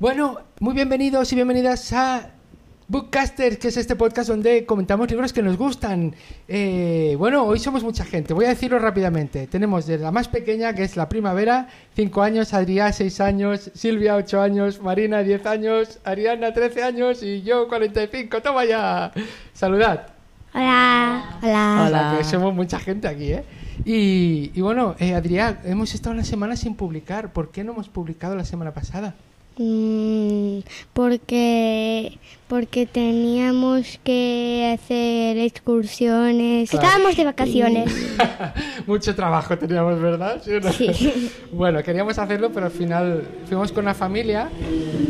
Bueno, muy bienvenidos y bienvenidas a Bookcasters, que es este podcast donde comentamos libros que nos gustan. Eh, bueno, hoy somos mucha gente, voy a decirlo rápidamente. Tenemos desde la más pequeña, que es la primavera, 5 años, Adrián 6 años, Silvia 8 años, Marina 10 años, Ariana 13 años y yo 45. ¡Toma ya! Saludad. Hola. Hola. Hola, que somos mucha gente aquí, ¿eh? Y, y bueno, eh, Adrián, hemos estado una semana sin publicar. ¿Por qué no hemos publicado la semana pasada? Mm, porque porque teníamos que hacer excursiones. Claro. Estábamos de vacaciones. Mucho trabajo teníamos, ¿verdad? ¿Sí no? Sí. Bueno, queríamos hacerlo, pero al final fuimos con la familia.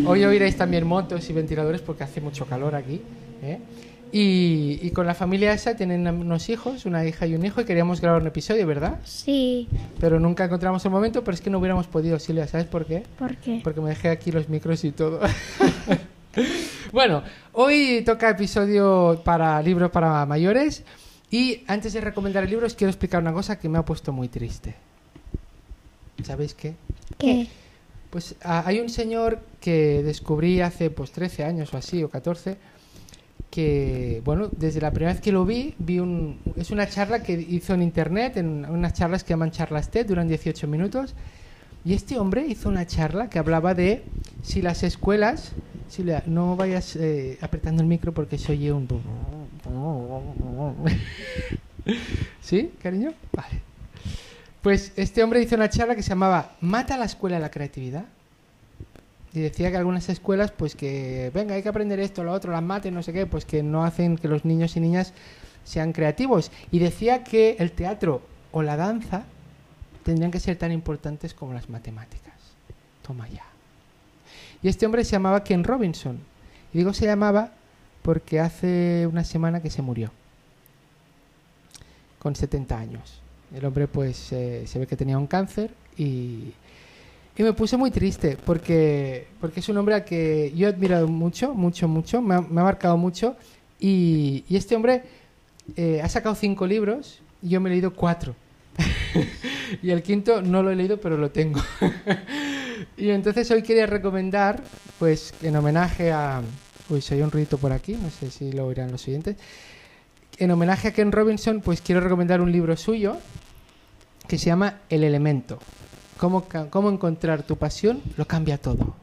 Hoy oiréis también motos y ventiladores porque hace mucho calor aquí. ¿eh? Y, y con la familia esa tienen unos hijos, una hija y un hijo, y queríamos grabar un episodio, ¿verdad? Sí. Pero nunca encontramos el momento, pero es que no hubiéramos podido, Silvia, ¿sabes por qué? ¿Por qué? Porque me dejé aquí los micros y todo. bueno, hoy toca episodio para libros para mayores. Y antes de recomendar el libro, os quiero explicar una cosa que me ha puesto muy triste. ¿Sabéis qué? ¿Qué? Pues ah, hay un señor que descubrí hace pues 13 años o así, o 14, que, bueno, desde la primera vez que lo vi, vi un... Es una charla que hizo en internet, en unas charlas que llaman charlas TED, duran 18 minutos. Y este hombre hizo una charla que hablaba de si las escuelas... Silvia, no vayas eh, apretando el micro porque se oye un... ¿Sí, cariño? Vale. Pues este hombre hizo una charla que se llamaba ¿Mata la escuela la creatividad? Y decía que algunas escuelas, pues que, venga, hay que aprender esto, lo otro, las mates, no sé qué, pues que no hacen que los niños y niñas sean creativos. Y decía que el teatro o la danza tendrían que ser tan importantes como las matemáticas. Toma ya. Y este hombre se llamaba Ken Robinson. Y digo se llamaba porque hace una semana que se murió. Con 70 años. El hombre pues eh, se ve que tenía un cáncer y, y me puse muy triste porque, porque es un hombre al que yo he admirado mucho, mucho, mucho, me ha, marcado mucho y, este hombre eh, ha sacado cinco libros y yo me he leído cuatro. y el quinto no lo he leído pero lo tengo. y entonces hoy quería recomendar, pues en homenaje a... Uy, se oye un ruido por aquí, no sé si lo oirán los siguientes. En homenaje a Ken Robinson, pues quiero recomendar un libro suyo que se llama El Elemento. Cómo, cómo encontrar tu pasión lo cambia todo.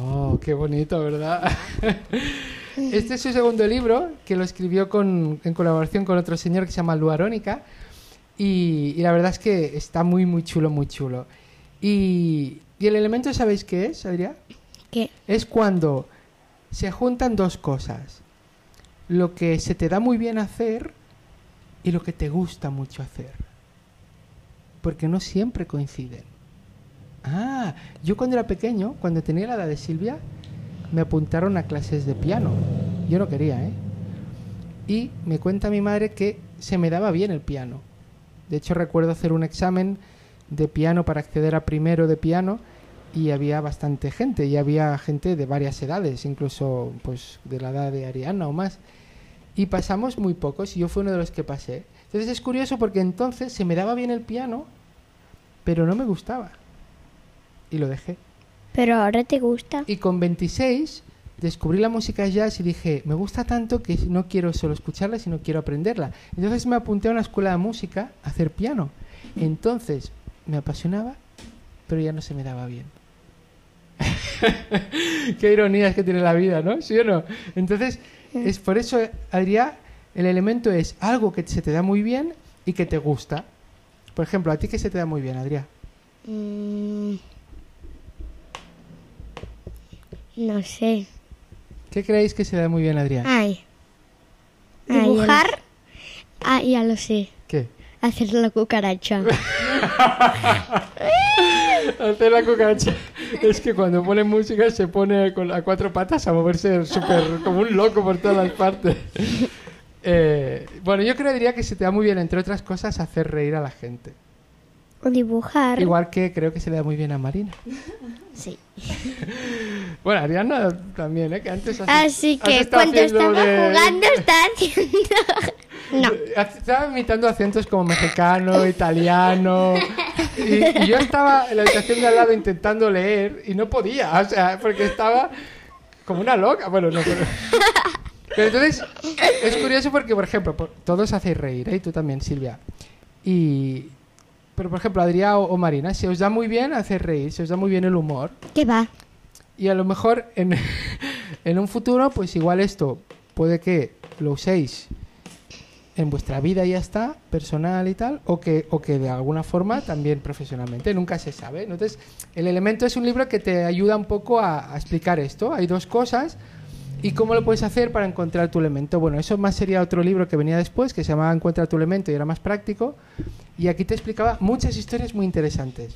Oh, qué bonito, ¿verdad? este es su segundo libro, que lo escribió con, en colaboración con otro señor que se llama Lu Arónica. Y, y la verdad es que está muy, muy chulo, muy chulo. Y, y el elemento, ¿sabéis qué es, Adrián? ¿Qué? Es cuando se juntan dos cosas. Lo que se te da muy bien hacer y lo que te gusta mucho hacer. Porque no siempre coinciden. Ah, yo cuando era pequeño, cuando tenía la edad de Silvia, me apuntaron a clases de piano. Yo no quería, ¿eh? Y me cuenta mi madre que se me daba bien el piano. De hecho, recuerdo hacer un examen de piano para acceder a primero de piano y había bastante gente y había gente de varias edades, incluso pues de la edad de Ariana o más. Y pasamos muy pocos y yo fui uno de los que pasé. Entonces es curioso porque entonces se me daba bien el piano, pero no me gustaba. Y lo dejé. Pero ahora te gusta. Y con 26 descubrí la música jazz y dije, me gusta tanto que no quiero solo escucharla, sino quiero aprenderla. Entonces me apunté a una escuela de música a hacer piano. Entonces me apasionaba, pero ya no se me daba bien. Qué ironías que tiene la vida, ¿no? ¿Sí o no? Entonces, es por eso, Adrián, el elemento es algo que se te da muy bien y que te gusta. Por ejemplo, ¿a ti qué se te da muy bien, Adrián? Mm, no sé. ¿Qué creéis que se da muy bien, Adrián? Ay. Ay, Dibujar. Ah, ya lo sé. ¿Qué? Hacer la cucaracha. Hacer la cucaracha. Es que cuando pone música se pone con a cuatro patas a moverse súper como un loco por todas las partes. Eh, bueno, yo creo diría que se te da muy bien, entre otras cosas, hacer reír a la gente. O dibujar. Igual que creo que se le da muy bien a Marina. Sí. Bueno, Ariana también, ¿eh? Que antes has- Así has que estado cuando estaba de- jugando estaba haciendo... No. Estaba imitando acentos como mexicano, italiano, Y, y yo estaba en la habitación de al lado intentando leer y no podía, o sea, porque estaba como una loca. Bueno, no, pero... Pero entonces, es curioso porque, por ejemplo, todos hacéis reír, ¿eh? Y tú también, Silvia. Y... Pero, por ejemplo, Adrián o, o Marina, si os da muy bien hacer reír, si os da muy bien el humor, ¿Qué va? y a lo mejor en, en un futuro, pues igual esto puede que lo uséis en vuestra vida y ya está, personal y tal, o que, o que de alguna forma también profesionalmente, nunca se sabe. Entonces, el elemento es un libro que te ayuda un poco a, a explicar esto. Hay dos cosas. ¿Y cómo lo puedes hacer para encontrar tu elemento? Bueno, eso más sería otro libro que venía después, que se llamaba Encuentra tu elemento y era más práctico. Y aquí te explicaba muchas historias muy interesantes.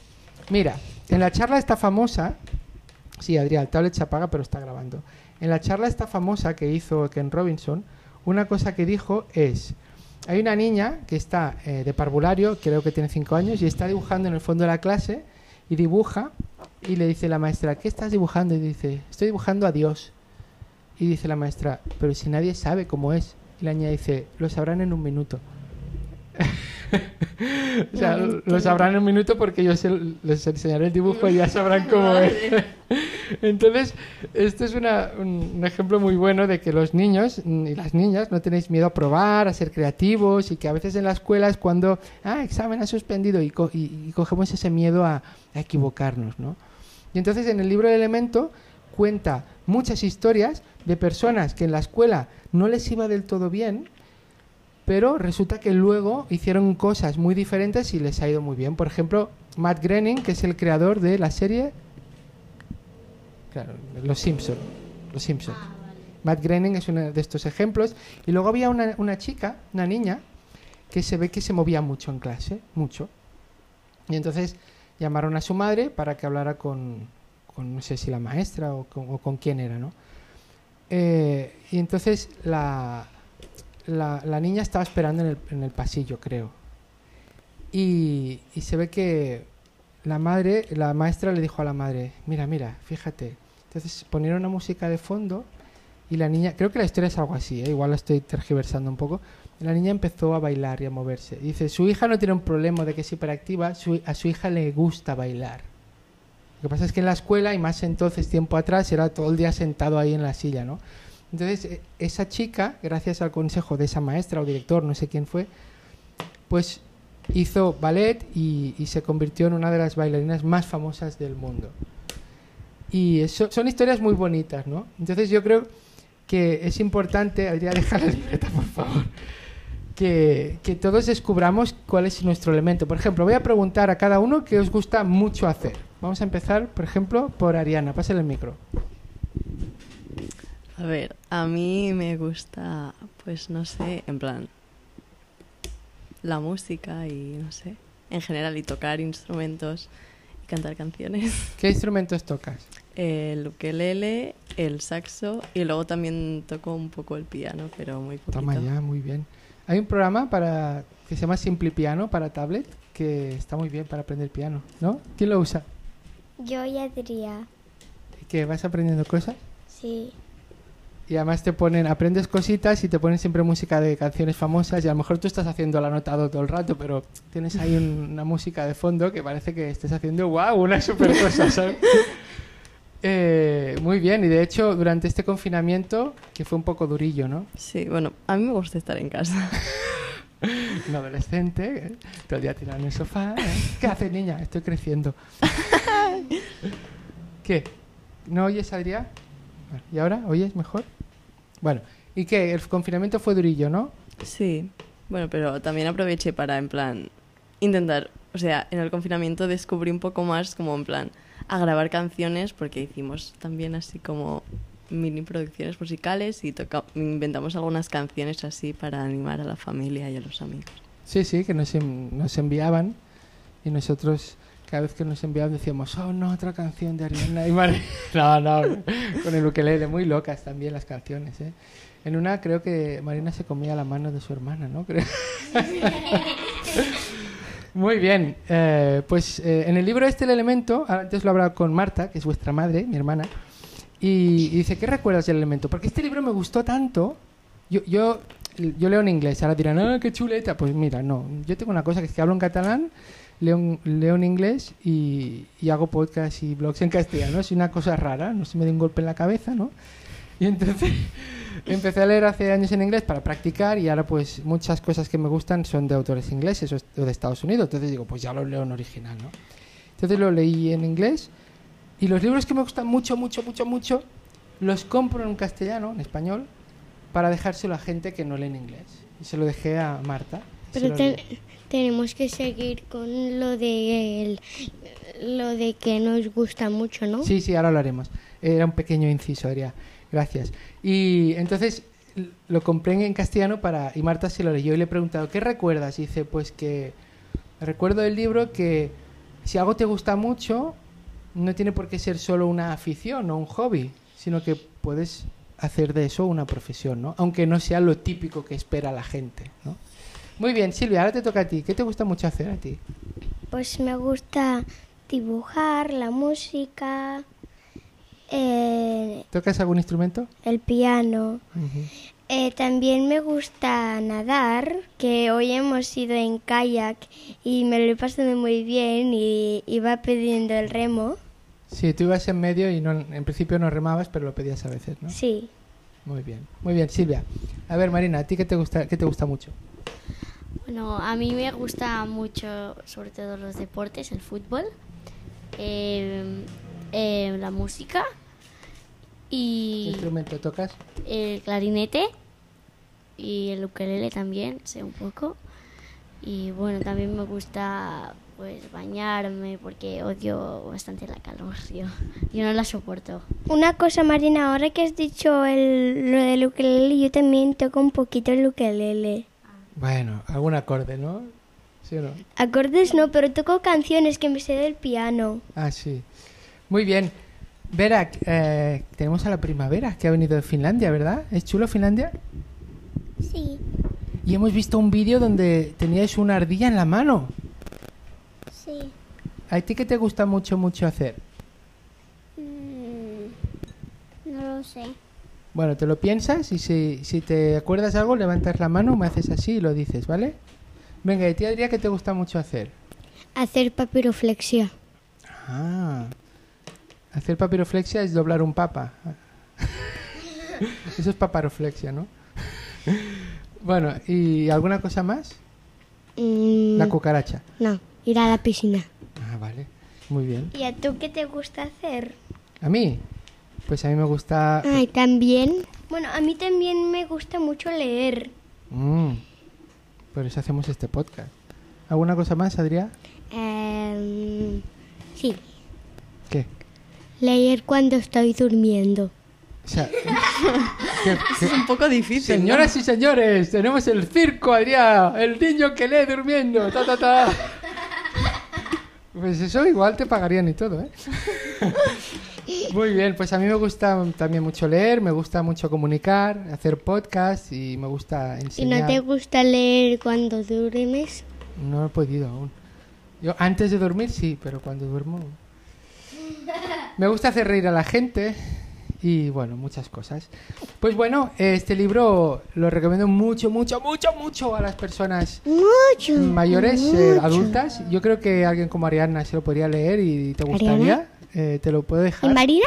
Mira, en la charla esta famosa, Sí, Adrián, el tablet se apaga, pero está grabando. En la charla esta famosa que hizo Ken Robinson, una cosa que dijo es, hay una niña que está eh, de parvulario, creo que tiene 5 años, y está dibujando en el fondo de la clase, y dibuja, y le dice la maestra, ¿qué estás dibujando? Y dice, estoy dibujando a Dios. Y dice la maestra, pero si nadie sabe cómo es. Y la niña dice, lo sabrán en un minuto. o sea, lo sabrán en un minuto porque yo se- les enseñaré el dibujo y ya sabrán cómo es. Entonces, esto es una- un, un ejemplo muy bueno de que los niños mm, y las niñas no tenéis miedo a probar, a ser creativos y que a veces en la escuela es cuando, ah, examen ha suspendido y, co- y- y cogemos ese miedo a, a equivocarnos, ¿no? Y entonces en el libro El Elemento cuenta muchas historias de personas que en la escuela no les iba del todo bien, pero resulta que luego hicieron cosas muy diferentes y les ha ido muy bien. Por ejemplo, Matt Groening, que es el creador de la serie Claro, Los Simpson. Los Simpson. Matt Groening es uno de estos ejemplos. Y luego había una, una chica, una niña, que se ve que se movía mucho en clase, mucho. Y entonces llamaron a su madre para que hablara con, no sé si la maestra o con, quién era, ¿no? Eh, y entonces la, la, niña estaba esperando en el, en el pasillo, creo. Y, y se ve que la madre, la maestra le dijo a la madre, mira, mira, fíjate. Entonces ponieron una música de fondo y la niña, creo que la historia es algo así, ¿eh? igual la estoy tergiversando un poco. La niña empezó a bailar y a moverse. Dice, su hija no tiene un problema de que es hiperactiva, a su hija le gusta bailar. Lo que pasa es que en la escuela, y más entonces, tiempo atrás, era todo el día sentado ahí en la silla, ¿no? Entonces, e- esa chica, gracias al consejo de esa maestra o director, no sé quién fue, pues hizo ballet y, se convirtió en una de las bailarinas más famosas del mundo. Y eso, son historias muy bonitas, ¿no? Entonces yo creo que es importante, Adrián, deja la libreta, por favor, que todos descubramos cuál es nuestro elemento. Por ejemplo, voy a preguntar a cada uno qué os gusta mucho hacer. Vamos a empezar, por ejemplo, por Ariana. Pásale el micro. A ver, a mí me gusta, pues no sé, en plan, la música y no sé, en general, y tocar instrumentos y cantar canciones. ¿Qué instrumentos tocas? El ukelele, el saxo y luego también toco un poco el piano, pero muy poquito. Toma ya, muy bien. Hay un programa para que se llama Simple Piano para tablet que está muy bien para aprender piano, ¿no? ¿Quién lo usa? Yo y Adrián. ¿Y que vas aprendiendo cosas? Sí. Y además te ponen, aprendes cositas y te ponen siempre música de canciones famosas y a lo mejor tú estás haciendo el anotado todo el rato, pero tienes ahí un- una música de fondo que parece que estés haciendo, wow, una super cosa, ¿sabes? Eh, muy bien, y de hecho durante este confinamiento, que fue un poco durillo, ¿no? Sí, bueno, a mí me gusta estar en casa. Un adolescente, ¿eh? todo el día tirado en el sofá. ¿eh? ¿Qué haces, niña? Estoy creciendo. ¿Qué? ¿No oyes, Adrián? ¿Y ahora? ¿Oyes mejor? Bueno, ¿y qué? El confinamiento fue durillo, ¿no? Sí, bueno, pero también aproveché para, en plan, intentar, o sea, en el confinamiento descubrí un poco más como, en plan, a grabar canciones, porque hicimos también así como mini producciones musicales y toca inventamos algunas canciones así para animar a la familia y a los amigos. Sí, sí, que nos, en- nos enviaban y nosotros cada vez que nos enviaban decíamos, oh no, otra canción de Ariana y Mar No, no, con el ukelele, muy locas también las canciones, ¿eh? En una creo que Marina se comía la mano de su hermana, ¿no? Creo. Muy bien, eh, pues eh, en el libro este el elemento, antes lo he hablado con Marta, que es vuestra madre, mi hermana, y, y dice, ¿qué recuerdas del elemento? Porque este libro me gustó tanto, yo, yo yo leo en inglés. Ahora dirán, ah, qué chuleta. Pues mira, no. Yo tengo una cosa que es que hablo en catalán, leo, leo en inglés y, y hago podcast y blogs en castellano. Es una cosa rara, no se me dé un golpe en la cabeza, ¿no? Y entonces empecé a leer hace años en inglés para practicar y ahora pues muchas cosas que me gustan son de autores ingleses o de Estados Unidos. Entonces digo, pues ya lo leo en original, ¿no? Entonces lo leí en inglés y los libros que me gustan mucho, mucho, mucho, mucho, los compro en castellano, en español, para dejárselo a gente que no lee en inglés. Y se lo dejé a Marta. Pero tenemos que seguir con lo de el- lo de que nos gusta mucho, ¿no? Sí, sí, ahora lo haremos. Era un pequeño inciso, Adrián. Gracias. Y entonces lo compré en castellano para y Marta se lo leyó y le he preguntado, ¿qué recuerdas? Y dice, pues que recuerdo del libro que si algo te gusta mucho, no tiene por qué ser solo una afición o un hobby, sino que puedes hacer de eso una profesión, ¿no? Aunque no sea lo típico que espera la gente, ¿no? Muy bien, Silvia, ahora te toca a ti. ¿Qué te gusta mucho hacer a ti? Pues me gusta dibujar, la música, eh, ¿Tocas algún instrumento? el piano. Eh, también me gusta nadar, que hoy hemos ido en kayak y me lo he pasado muy bien y iba pidiendo el remo. Sí, tú ibas en medio y no, en principio no remabas, pero lo pedías a veces, ¿no? Sí. Muy bien, muy bien, Silvia. A ver, Marina, ¿a ti qué te gusta, qué te gusta mucho? Bueno, a mí me gusta mucho, sobre todo los deportes, el fútbol, eh, eh, la música ¿Qué y instrumento tocas? el clarinete y el ukelele también, sé un poco. Y bueno, también me gusta pues bañarme porque odio bastante la calor, yo, yo no la soporto. Una cosa, Marina, ahora que has dicho el, lo del ukelele, yo también toco un poquito el ukelele. Bueno, algún acorde, ¿no? ¿Sí o no? Acordes no, pero toco canciones que me sé del piano. Ah, sí. Muy bien. Vera, eh, tenemos a la primavera que ha venido de Finlandia, ¿verdad? ¿Es chulo Finlandia? Sí. Y hemos visto un vídeo donde teníais una ardilla en la mano. ¿A ti qué te gusta mucho, mucho hacer? Mm, no lo sé. Bueno, te lo piensas y si, si te acuerdas algo, levantas la mano, me haces así y lo dices, ¿vale? Venga, ¿y a ti, Adrián, qué te gusta mucho hacer? Hacer papiroflexia. Ah, hacer papiroflexia es doblar un papa. Eso es paparoflexia, ¿no? bueno, ¿y alguna cosa más? Mm, La cucaracha. no, ir a la piscina. Ah, vale. Muy bien. ¿Y a tú qué te gusta hacer? ¿A mí? Pues a mí me gusta... Ay, también. Bueno, a mí también me gusta mucho leer. Mm, por eso hacemos este podcast. ¿Alguna cosa más, Adrián? Em, sí, ¿Qué? leer cuando estoy durmiendo. O sea, ¿qué- qué- Es un poco difícil. ¿no? Señoras y señores, tenemos el circo, Adrián, el niño que lee durmiendo, ta ta ta. Pues eso igual te pagarían y todo, ¿eh? Muy bien, pues a mí me gusta también mucho leer, me gusta mucho comunicar, hacer podcast y me gusta ¿Y enseñar. no te gusta leer cuando duermes? No he podido aún. Yo antes de dormir sí, pero cuando duermo... Me gusta hacer reír a la gente y bueno, muchas cosas. Pues bueno, este libro lo recomiendo mucho, mucho, mucho, mucho a las personas Mucho. mayores, eh, adultas. Yo creo que alguien como Ariana se lo podría leer y te gustaría. ¿Ariana? Eh, te lo puedo ¿Y dejar. Marina?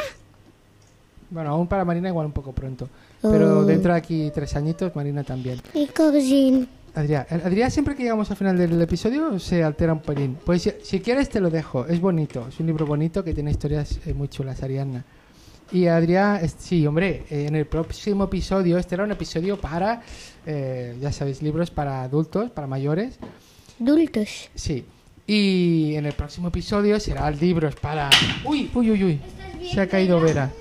Bueno, aún para Marina igual un poco pronto. Pero Oh. dentro de aquí tres añitos, Marina también. Mi cocina. Adrián, Adrián siempre que llegamos al final del episodio se altera un pelín. Pues si, si quieres te lo dejo, es bonito, es un libro bonito que tiene historias eh, muy chulas, Ariadna. Y Adrián, sí, hombre, eh, en el próximo episodio, este era un episodio para, eh, ya sabéis, libros para adultos, para mayores, Adultos. sí. Y en el próximo episodio será libros para... Uy, uy, uy, uy, se ha caído Vera.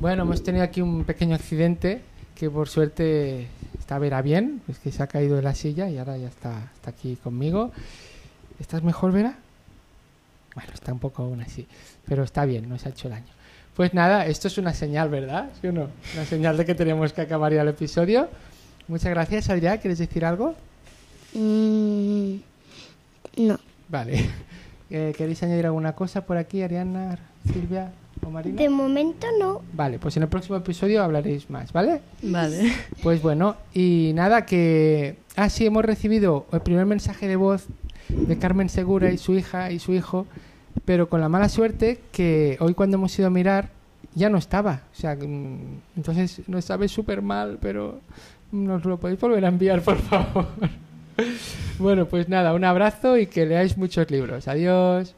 Bueno, hemos tenido aquí un pequeño accidente que por suerte está Vera bien, es que se ha caído de la silla y ahora ya está, está aquí conmigo. ¿Estás mejor, Vera? Bueno, está un poco aún así, pero está bien, no se ha hecho daño. Pues nada, esto es una señal, ¿verdad? ¿Sí o no? Una señal de que tenemos que acabar ya el episodio. Muchas gracias, Adrián. ¿Quieres decir algo? Mm, no. Vale. Eh, ¿Queréis añadir alguna cosa por aquí, Ariana, Silvia? ¿O Marina? De momento no. Vale, pues en el próximo episodio hablaréis más, ¿vale? Vale. Pues bueno, y nada, que... Ah, sí, hemos recibido el primer mensaje de voz de Carmen Segura y su hija y su hijo, pero con la mala suerte que hoy cuando hemos ido a mirar ya no estaba. O sea, mm, entonces nos sabe súper mal, pero nos lo podéis volver a enviar, por favor. bueno, pues nada, un abrazo y que leáis muchos libros. Adiós.